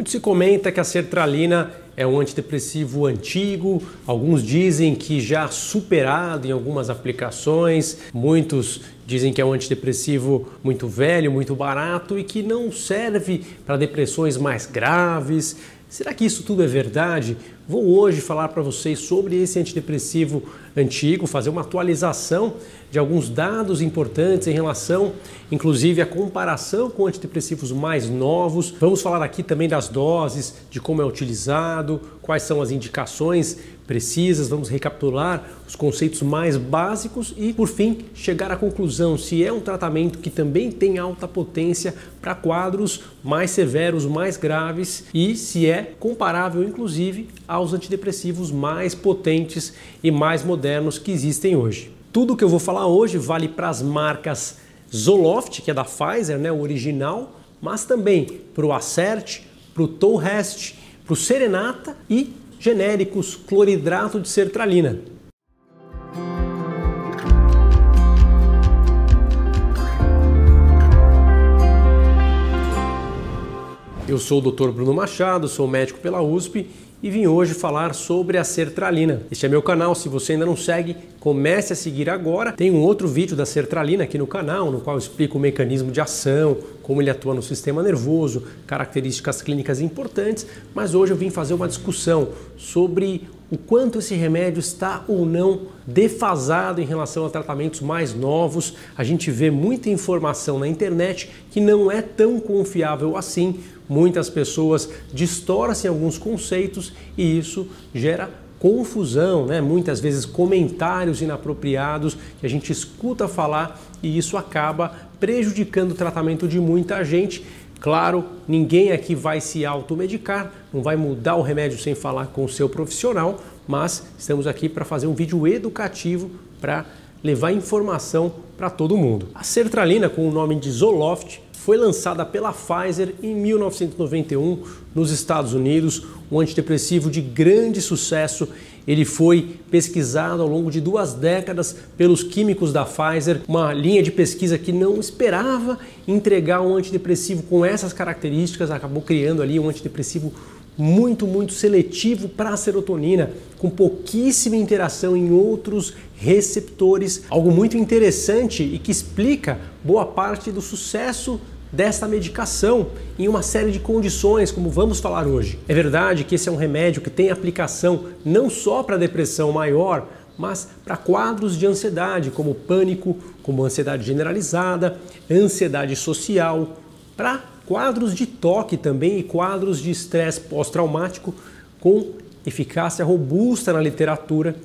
Muito se comenta que a sertralina é um antidepressivo antigo, alguns dizem que já superado em algumas aplicações, muitos dizem que é um antidepressivo muito velho, muito barato e que não serve para depressões mais graves. Será que isso tudo é verdade? Vou hoje falar para vocês sobre esse antidepressivo antigo, fazer uma atualização de alguns dados importantes em relação, inclusive, à comparação com antidepressivos mais novos. Vamos falar aqui também das doses, de como é utilizado, quais são as indicações precisas, vamos recapitular os conceitos mais básicos e, por fim, chegar à conclusão se é um tratamento que também tem alta potência para quadros mais severos, mais graves e se é comparável, inclusive, aos antidepressivos mais potentes e mais modernos que existem hoje. Tudo que eu vou falar hoje vale para as marcas Zoloft, que é da Pfizer, né, o original, mas também para o Acert, para o Tolrest, para o Serenata e genéricos cloridrato de sertralina. Eu sou o Dr. Bruno Machado, sou médico pela USP e vim hoje falar sobre a sertralina. Este é meu canal, se você ainda não segue, comece a seguir agora. Tem um outro vídeo da sertralina aqui no canal, no qual eu explico o mecanismo de ação, como ele atua no sistema nervoso, características clínicas importantes, mas hoje eu vim fazer uma discussão sobre o quanto esse remédio está ou não defasado em relação a tratamentos mais novos. A gente vê muita informação na internet que não é tão confiável assim muitas pessoas distorcem alguns conceitos e isso gera confusão, né? muitas vezes comentários inapropriados que a gente escuta falar e isso acaba prejudicando o tratamento de muita gente. Claro, ninguém aqui vai se automedicar, não vai mudar o remédio sem falar com o seu profissional, mas estamos aqui para fazer um vídeo educativo para levar informação para todo mundo. A sertralina, com o nome de Zoloft, foi lançada pela Pfizer em 1991 nos Estados Unidos, um antidepressivo de grande sucesso. Ele foi pesquisado ao longo de duas décadas pelos químicos da Pfizer, uma linha de pesquisa que não esperava entregar um antidepressivo com essas características, acabou criando ali um antidepressivo muito, muito seletivo para a serotonina, com pouquíssima interação em outros receptores. Algo muito interessante e que explica boa parte do sucesso desta medicação em uma série de condições, como vamos falar hoje. É verdade que esse é um remédio que tem aplicação não só para depressão maior, mas para quadros de ansiedade, como pânico, como ansiedade generalizada, ansiedade social, para quadros de toque também e quadros de estresse pós-traumático com eficácia robusta na literatura,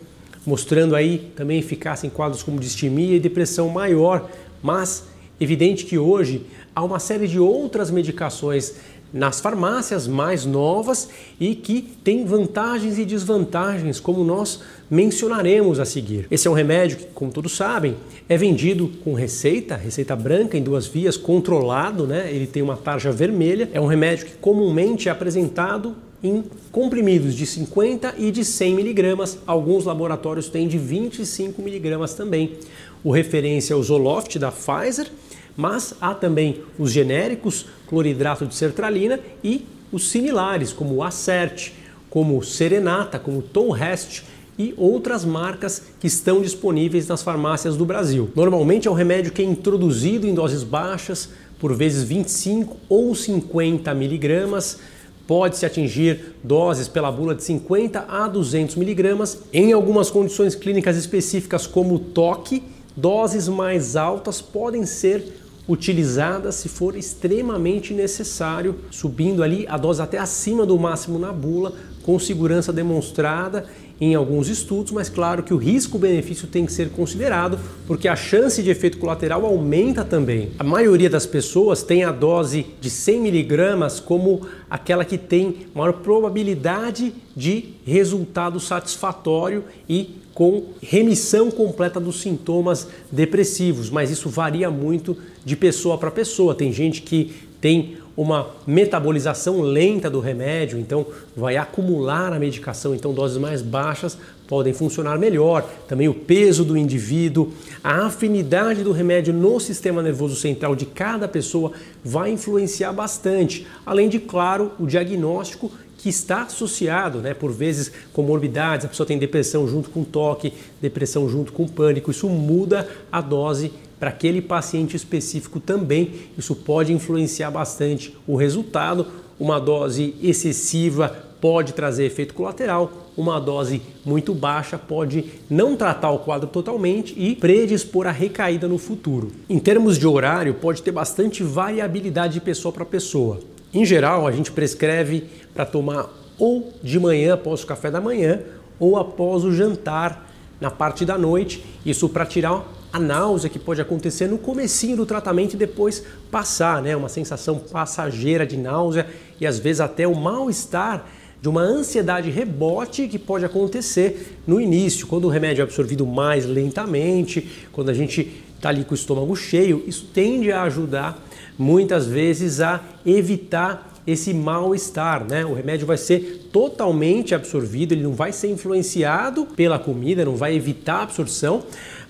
mostrando aí também eficácia em quadros como distimia e depressão maior, mas evidente que hoje há uma série de outras medicações nas farmácias mais novas e que têm vantagens e desvantagens, como nós mencionaremos a seguir. Esse é um remédio que, como todos sabem, é vendido com receita, receita branca em duas vias, controlado, né? Ele tem uma tarja vermelha. É um remédio que comumente é apresentado em comprimidos de 50 e de 100 miligramas. Alguns laboratórios têm de 25 miligramas também. O referência é o Zoloft da Pfizer, mas há também os genéricos cloridrato de sertralina e os similares, como o Acert, como Serenata, como Tom Rest e outras marcas que estão disponíveis nas farmácias do Brasil. Normalmente é um remédio que é introduzido em doses baixas, por vezes 25 ou 50 miligramas. Pode-se atingir doses pela bula de 50 a 200 miligramas. Em algumas condições clínicas específicas, como toque, doses mais altas podem ser utilizadas se for extremamente necessário, subindo ali a dose até acima do máximo na bula, com segurança demonstrada em alguns estudos, mas claro que o risco-benefício tem que ser considerado, porque a chance de efeito colateral aumenta também. A maioria das pessoas tem a dose de 100 miligramas como aquela que tem maior probabilidade de resultado satisfatório e com remissão completa dos sintomas depressivos, mas isso varia muito de pessoa para pessoa. Tem gente que tem uma metabolização lenta do remédio, então vai acumular a medicação, então doses mais baixas podem funcionar melhor. Também o peso do indivíduo, a afinidade do remédio no sistema nervoso central de cada pessoa vai influenciar bastante, além de, claro, o diagnóstico que está associado, né, por vezes, comorbidades, a pessoa tem depressão junto com toque, depressão junto com pânico, isso muda a dose para aquele paciente específico também. Isso pode influenciar bastante o resultado. Uma dose excessiva pode trazer efeito colateral, uma dose muito baixa pode não tratar o quadro totalmente e predispor a recaída no futuro. Em termos de horário, pode ter bastante variabilidade de pessoa para pessoa. Em geral, a gente prescreve para tomar ou de manhã após o café da manhã ou após o jantar na parte da noite, isso para tirar a náusea que pode acontecer no comecinho do tratamento e depois passar, né? Uma sensação passageira de náusea e às vezes até o mal-estar de uma ansiedade rebote que pode acontecer no início, quando o remédio é absorvido mais lentamente, quando a gente está ali com o estômago cheio, isso tende a ajudar muitas vezes a evitar esse mal-estar, né? O remédio vai ser totalmente absorvido, ele não vai ser influenciado pela comida, não vai evitar a absorção,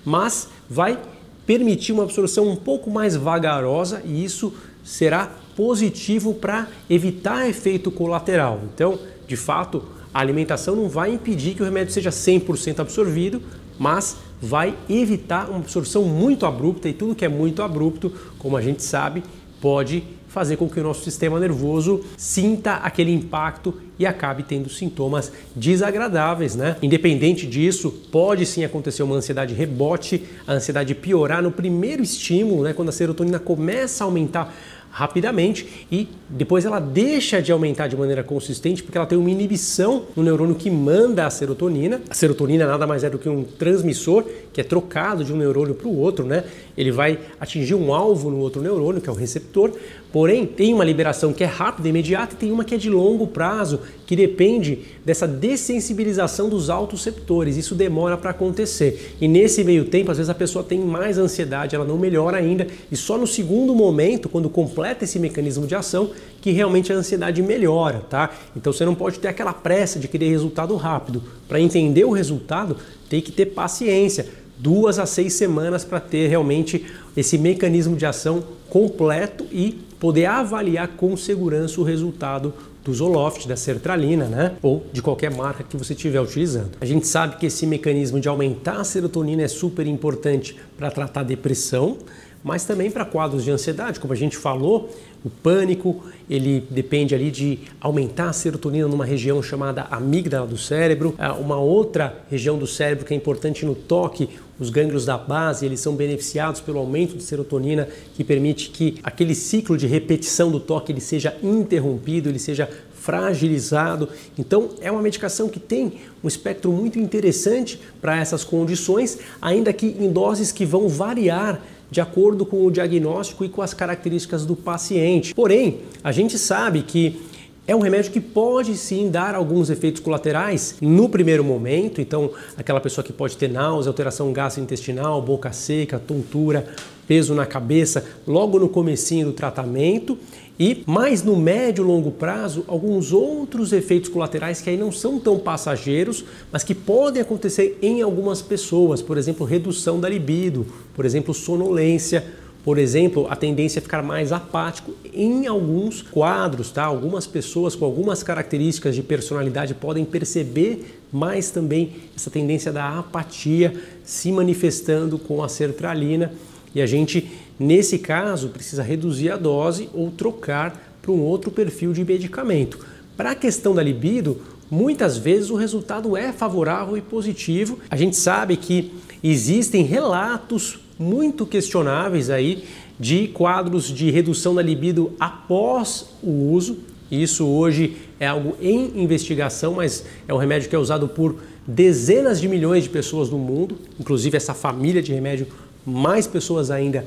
mas vai permitir uma absorção um pouco mais vagarosa e isso será positivo para evitar efeito colateral. Então, de fato, a alimentação não vai impedir que o remédio seja 100% absorvido, mas vai evitar uma absorção muito abrupta e tudo que é muito abrupto, como a gente sabe, pode fazer com que o nosso sistema nervoso sinta aquele impacto e acabe tendo sintomas desagradáveis, né? Independente disso, pode sim acontecer uma ansiedade rebote, a ansiedade piorar no primeiro estímulo, né? Quando a serotonina começa a aumentar rapidamente e depois ela deixa de aumentar de maneira consistente porque ela tem uma inibição no neurônio que manda a serotonina. A serotonina nada mais é do que um transmissor que é trocado de um neurônio para o outro, né? Ele vai atingir um alvo no outro neurônio, que é o receptor, porém tem uma liberação que é rápida, imediata e tem uma que é de longo prazo, que depende dessa dessensibilização dos autoceptores. Isso demora para acontecer. E nesse meio tempo, às vezes a pessoa tem mais ansiedade, ela não melhora ainda, e só no segundo momento, quando completa esse mecanismo de ação, que realmente a ansiedade melhora, tá? Então você não pode ter aquela pressa de querer resultado rápido. Para entender o resultado, tem que ter paciência duas a seis semanas para ter realmente esse mecanismo de ação completo e poder avaliar com segurança o resultado do Zoloft, da sertralina, né? Ou de qualquer marca que você estiver utilizando. A gente sabe que esse mecanismo de aumentar a serotonina é super importante para tratar depressão, mas também para quadros de ansiedade, como a gente falou, o pânico, ele depende ali de aumentar a serotonina numa região chamada amígdala do cérebro. Ah, uma outra região do cérebro que é importante no toque, os gânglios da base, eles são beneficiados pelo aumento de serotonina, que permite que aquele ciclo de repetição do toque ele seja interrompido, ele seja fragilizado. Então, é uma medicação que tem um espectro muito interessante para essas condições, ainda que em doses que vão variar de acordo com o diagnóstico e com as características do paciente. Porém, a gente sabe que é um remédio que pode sim dar alguns efeitos colaterais no primeiro momento, então aquela pessoa que pode ter náusea, alteração gastrointestinal, boca seca, tontura, peso na cabeça, logo no comecinho do tratamento e mais no médio e longo prazo, alguns outros efeitos colaterais que aí não são tão passageiros, mas que podem acontecer em algumas pessoas, por exemplo, redução da libido, por exemplo, sonolência, por exemplo, a tendência a ficar mais apático em alguns quadros, tá? Algumas pessoas com algumas características de personalidade podem perceber mais também essa tendência da apatia se manifestando com a sertralina e a gente Nesse caso, precisa reduzir a dose ou trocar para um outro perfil de medicamento. Para a questão da libido, muitas vezes o resultado é favorável e positivo. A gente sabe que existem relatos muito questionáveis aí de quadros de redução da libido após o uso. Isso hoje é algo em investigação, mas é um remédio que é usado por dezenas de milhões de pessoas no mundo, inclusive essa família de remédio, mais pessoas ainda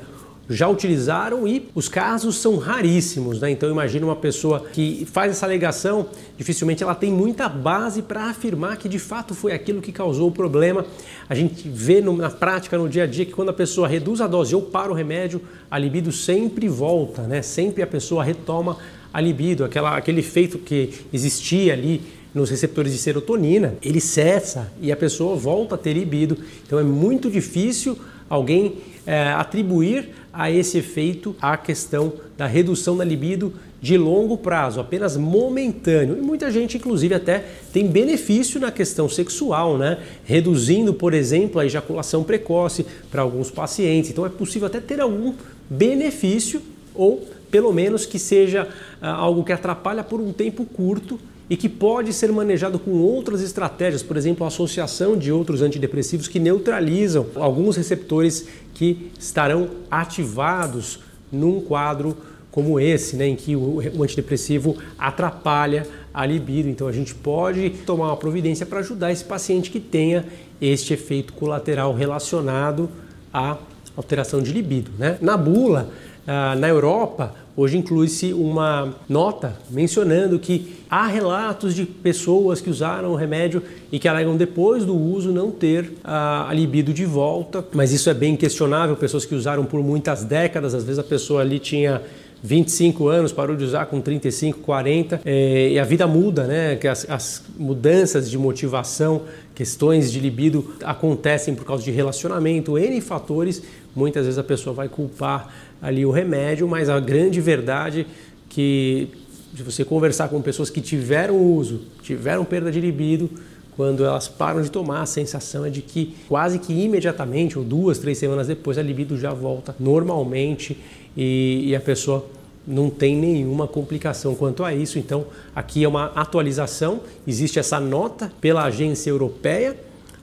já utilizaram e os casos são raríssimos, né? Então imagina uma pessoa que faz essa alegação, dificilmente ela tem muita base para afirmar que de fato foi aquilo que causou o problema. A gente vê no, na prática, no dia a dia, que quando a pessoa reduz a dose ou para o remédio, a libido sempre volta, né? Sempre a pessoa retoma a libido, aquela, aquele efeito que existia ali nos receptores de serotonina, ele cessa e a pessoa volta a ter libido. Então é muito difícil alguém é, atribuir a esse efeito a questão da redução da libido de longo prazo, apenas momentâneo. E muita gente, inclusive, até tem benefício na questão sexual, né? Reduzindo, por exemplo, a ejaculação precoce para alguns pacientes. Então é possível até ter algum benefício ou pelo menos que seja ah, algo que atrapalha por um tempo curto e que pode ser manejado com outras estratégias, por exemplo, a associação de outros antidepressivos que neutralizam alguns receptores que estarão ativados num quadro como esse, né, em que o, antidepressivo atrapalha a libido. Então a gente pode tomar uma providência para ajudar esse paciente que tenha este efeito colateral relacionado à alteração de libido. Né? Na bula, ah, na Europa, hoje inclui-se uma nota mencionando que há relatos de pessoas que usaram o remédio e que alegam depois do uso não ter ah, a libido de volta, mas isso é bem questionável. Pessoas que usaram por muitas décadas, às vezes a pessoa ali tinha 25 anos, parou de usar com 35, 40, é, e a vida muda, né? Que as, as, mudanças de motivação, questões de libido acontecem por causa de relacionamento, N fatores. Muitas vezes a pessoa vai culpar ali o remédio, mas a grande verdade que se você conversar com pessoas que tiveram uso, tiveram perda de libido, quando elas param de tomar, a sensação é de que quase que imediatamente, ou duas, três semanas depois, a libido já volta normalmente e, e a pessoa não tem nenhuma complicação quanto a isso. Então, aqui é uma atualização, existe essa nota pela agência europeia.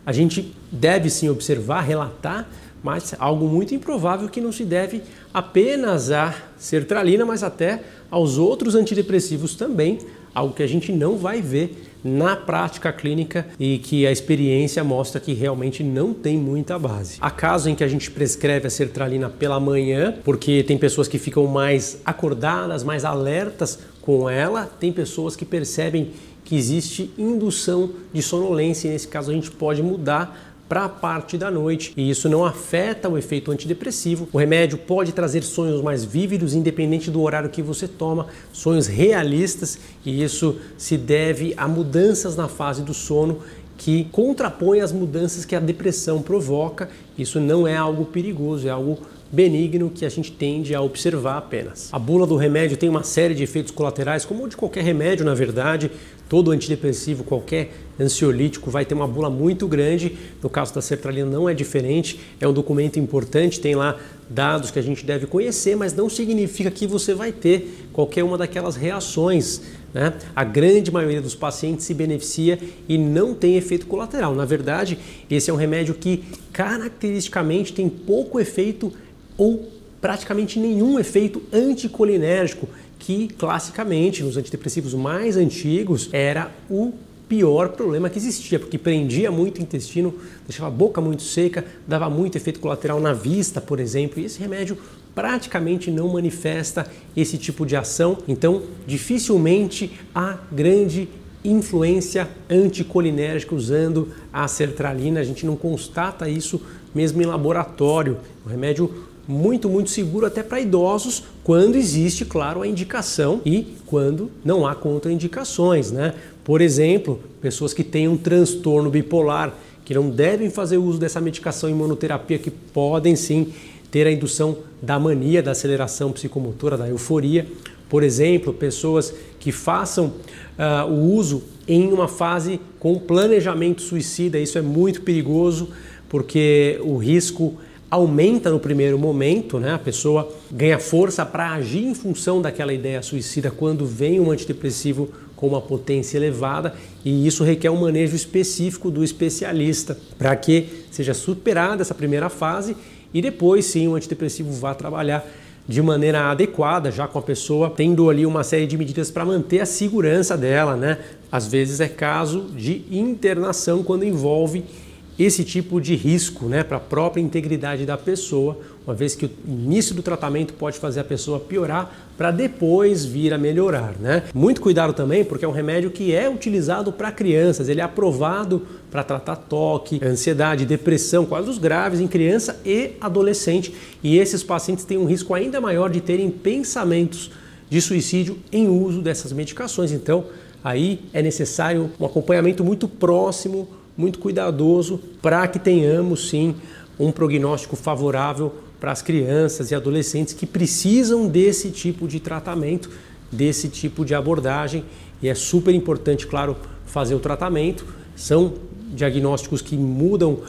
A gente deve sim observar, relatar, mas algo muito improvável que não se deve apenas à sertralina, mas até aos outros antidepressivos também, algo que a gente não vai ver na prática clínica e que a experiência mostra que realmente não tem muita base. Há casos em que a gente prescreve a sertralina pela manhã, porque tem pessoas que ficam mais acordadas, mais alertas com ela, tem pessoas que percebem que existe indução de sonolência e nesse caso a gente pode mudar para a parte da noite e isso não afeta o efeito antidepressivo. O remédio pode trazer sonhos mais vívidos, independente do horário que você toma, sonhos realistas e isso se deve a mudanças na fase do sono que contrapõe as mudanças que a depressão provoca. Isso não é algo perigoso, é algo benigno que a gente tende a observar apenas. A bula do remédio tem uma série de efeitos colaterais, como de qualquer remédio, na verdade. Todo antidepressivo, qualquer ansiolítico vai ter uma bula muito grande. No caso da sertralina não é diferente. É um documento importante, tem lá dados que a gente deve conhecer, mas não significa que você vai ter qualquer uma daquelas reações. Né? A grande maioria dos pacientes se beneficia e não tem efeito colateral. Na verdade, esse é um remédio que caracteristicamente tem pouco efeito ou praticamente nenhum efeito anticolinérgico, que classicamente nos antidepressivos mais antigos era o pior problema que existia, porque prendia muito o intestino, deixava a boca muito seca, dava muito efeito colateral na vista, por exemplo, e esse remédio praticamente não manifesta esse tipo de ação, então dificilmente há grande influência anticolinérgica usando a sertralina, a gente não constata isso mesmo em laboratório. O remédio muito, muito seguro até para idosos, quando existe, claro, a indicação e quando não há contraindicações, né? Por exemplo, pessoas que têm um transtorno bipolar, que não devem fazer uso dessa medicação imunoterapia, que podem sim ter a indução da mania, da aceleração psicomotora, da euforia. Por exemplo, pessoas que façam uh, o uso em uma fase com planejamento suicida, isso é muito perigoso, porque o risco aumenta no primeiro momento, né? a pessoa ganha força para agir em função daquela ideia suicida quando vem um antidepressivo com uma potência elevada e isso requer um manejo específico do especialista para que seja superada essa primeira fase e depois sim o antidepressivo vá trabalhar de maneira adequada, já com a pessoa tendo ali uma série de medidas para manter a segurança dela, né? Às vezes é caso de internação quando envolve esse tipo de risco né, para a própria integridade da pessoa, uma vez que o início do tratamento pode fazer a pessoa piorar para depois vir a melhorar. Né? Muito cuidado também, porque é um remédio que é utilizado para crianças, ele é aprovado para tratar toque, ansiedade, depressão, quadros graves em criança e adolescente, e esses pacientes têm um risco ainda maior de terem pensamentos de suicídio em uso dessas medicações. Então, aí é necessário um acompanhamento muito próximo, muito cuidadoso, para que tenhamos sim um prognóstico favorável para as crianças e adolescentes que precisam desse tipo de tratamento, desse tipo de abordagem. E é super importante, claro, fazer o tratamento. São diagnósticos que mudam uh,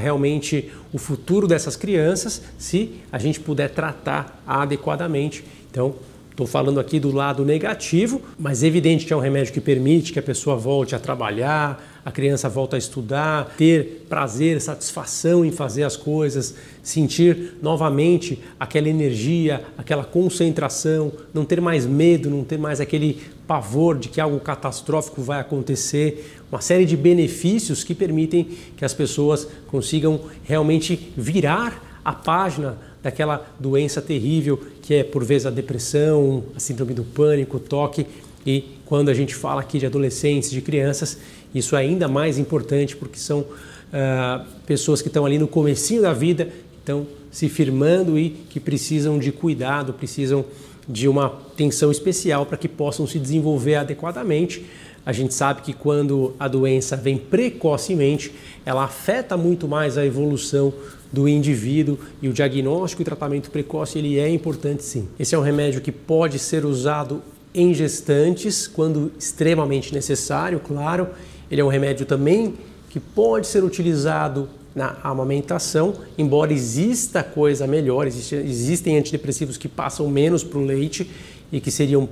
realmente o futuro dessas crianças se a gente puder tratar adequadamente. Então, Estou falando aqui do lado negativo, mas é evidente que é um remédio que permite que a pessoa volte a trabalhar, a criança volta a estudar, ter prazer, satisfação em fazer as coisas, sentir novamente aquela energia, aquela concentração, não ter mais medo, não ter mais aquele pavor de que algo catastrófico vai acontecer, uma série de benefícios que permitem que as pessoas consigam realmente virar a página daquela doença terrível que é por vezes a depressão, a síndrome do pânico, o toque. E quando a gente fala aqui de adolescentes, de crianças, isso é ainda mais importante porque são uh, pessoas que estão ali no comecinho da vida, estão se firmando e que precisam de cuidado, precisam de uma atenção especial para que possam se desenvolver adequadamente. A gente sabe que quando a doença vem precocemente, ela afeta muito mais a evolução do indivíduo e o diagnóstico e tratamento precoce ele é importante sim. Esse é um remédio que pode ser usado em gestantes quando extremamente necessário, claro. Ele é um remédio também que pode ser utilizado na amamentação, embora exista coisa melhor, existem antidepressivos que passam menos para o leite e que seriam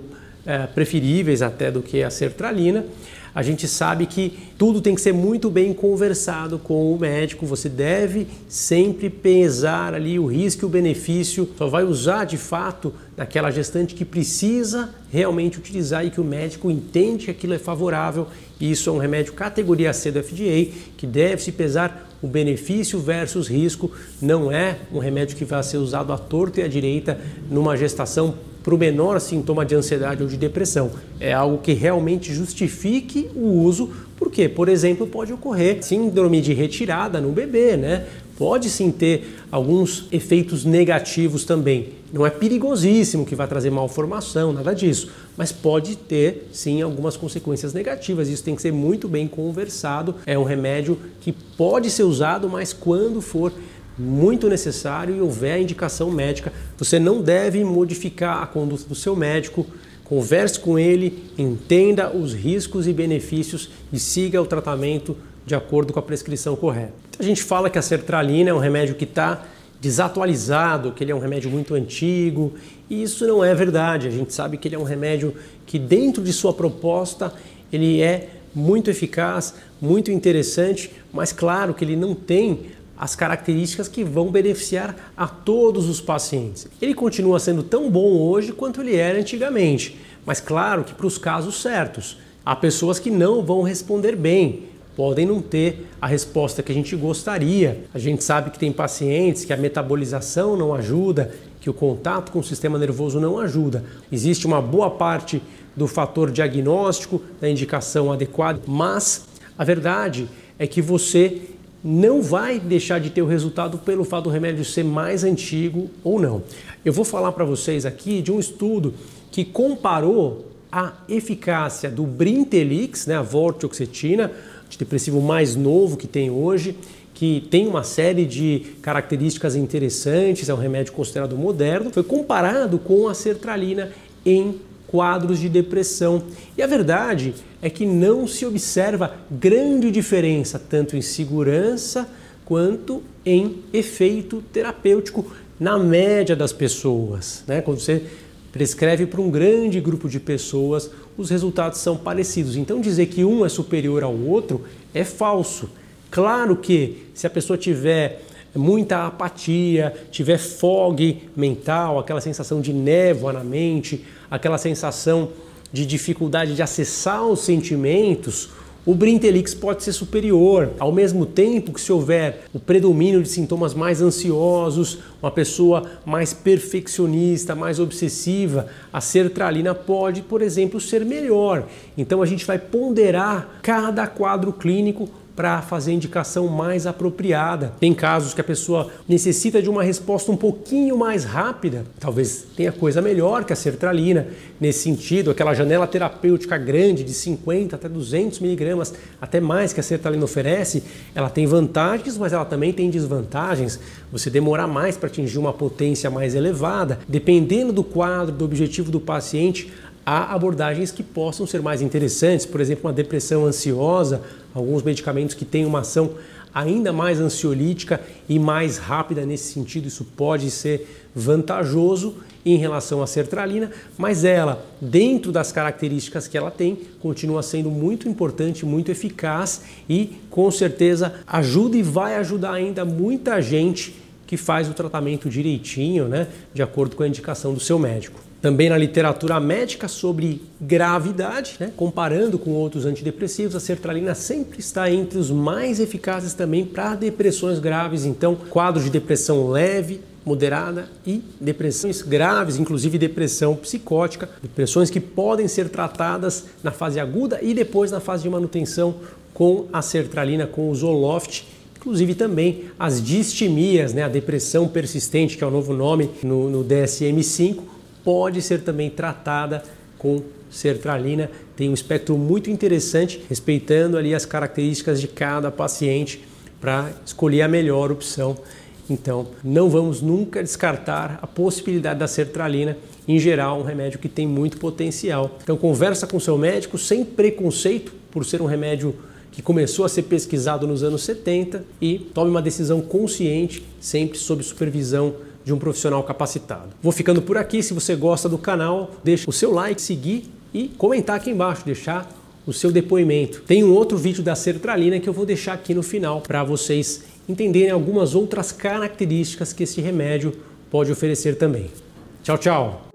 é, preferíveis até do que a sertralina a gente sabe que tudo tem que ser muito bem conversado com o médico. Você deve sempre pesar ali o risco e o benefício. Só vai usar de fato naquela gestante que precisa realmente utilizar e que o médico entende que aquilo é favorável. Isso é um remédio categoria C do FDA que deve se pesar o benefício versus risco. Não é um remédio que vai ser usado à torta e à direita numa gestação para o menor sintoma de ansiedade ou de depressão. É algo que realmente justifique o uso, porque, por exemplo, pode ocorrer síndrome de retirada no bebê, né? Pode sim ter alguns efeitos negativos também. Não é perigosíssimo que vai trazer malformação, nada disso, mas pode ter sim algumas consequências negativas. Isso tem que ser muito bem conversado. É um remédio que pode ser usado, mas quando for muito necessário e houver indicação médica, você não deve modificar a conduta do seu médico. Converse com ele, entenda os riscos e benefícios e siga o tratamento de acordo com a prescrição correta. A gente fala que a sertralina é um remédio que está desatualizado, que ele é um remédio muito antigo, e isso não é verdade. A gente sabe que ele é um remédio que dentro de sua proposta ele é muito eficaz, muito interessante, mas claro que ele não tem as características que vão beneficiar a todos os pacientes. Ele continua sendo tão bom hoje quanto ele era antigamente, mas claro que para os casos certos. Há pessoas que não vão responder bem, podem não ter a resposta que a gente gostaria. A gente sabe que tem pacientes que a metabolização não ajuda, que o contato com o sistema nervoso não ajuda. Existe uma boa parte do fator diagnóstico, da indicação adequada, mas a verdade é que você não vai deixar de ter o resultado pelo fato do remédio ser mais antigo ou não. Eu vou falar para vocês aqui de um estudo que comparou a eficácia do Brintelix, né, a vortioxetina, antidepressivo mais novo que tem hoje, que tem uma série de características interessantes, é um remédio considerado moderno, foi comparado com a sertralina em quadros de depressão. E a verdade é que não se observa grande diferença tanto em segurança quanto em efeito terapêutico na média das pessoas. Né? Quando você prescreve para um grande grupo de pessoas, os resultados são parecidos. Então dizer que um é superior ao outro é falso. Claro que se a pessoa tiver muita apatia, tiver fog mental, aquela sensação de névoa na mente, aquela sensação de dificuldade de acessar os sentimentos, o Brintelix pode ser superior, ao mesmo tempo que se houver o predomínio de sintomas mais ansiosos, uma pessoa mais perfeccionista, mais obsessiva, a sertralina pode, por exemplo, ser melhor. Então a gente vai ponderar cada quadro clínico para fazer a indicação mais apropriada. Tem casos que a pessoa necessita de uma resposta um pouquinho mais rápida, talvez tenha coisa melhor que a sertralina nesse sentido, aquela janela terapêutica grande de 50 até 200 miligramas, até mais que a sertralina oferece, ela tem vantagens, mas ela também tem desvantagens. Você demorar mais para atingir uma potência mais elevada, dependendo do quadro, do objetivo do paciente, há abordagens que possam ser mais interessantes, por exemplo, uma depressão ansiosa, alguns medicamentos que têm uma ação ainda mais ansiolítica e mais rápida nesse sentido, isso pode ser vantajoso em relação à sertralina, mas ela, dentro das características que ela tem, continua sendo muito importante, muito eficaz e com certeza ajuda e vai ajudar ainda muita gente que faz o tratamento direitinho, né, de acordo com a indicação do seu médico. Também na literatura médica sobre gravidade, né? comparando com outros antidepressivos, a sertralina sempre está entre os mais eficazes também para depressões graves. Então, quadros de depressão leve, moderada e depressões graves, inclusive depressão psicótica, depressões que podem ser tratadas na fase aguda e depois na fase de manutenção com a sertralina, com o Zoloft inclusive também as distimias, né, a depressão persistente, que é o novo nome no, no DSM-5, pode ser também tratada com sertralina. Tem um espectro muito interessante, respeitando ali as características de cada paciente para escolher a melhor opção. Então, não vamos nunca descartar a possibilidade da sertralina, em geral, um remédio que tem muito potencial. Então, conversa com seu médico sem preconceito, por ser um remédio que começou a ser pesquisado nos anos 70 e tome uma decisão consciente, sempre sob supervisão de um profissional capacitado. Vou ficando por aqui. Se você gosta do canal, deixe o seu like, seguir e comentar aqui embaixo, deixar o seu depoimento. Tem um outro vídeo da sertralina que eu vou deixar aqui no final para vocês entenderem algumas outras características que esse remédio pode oferecer também. Tchau, tchau!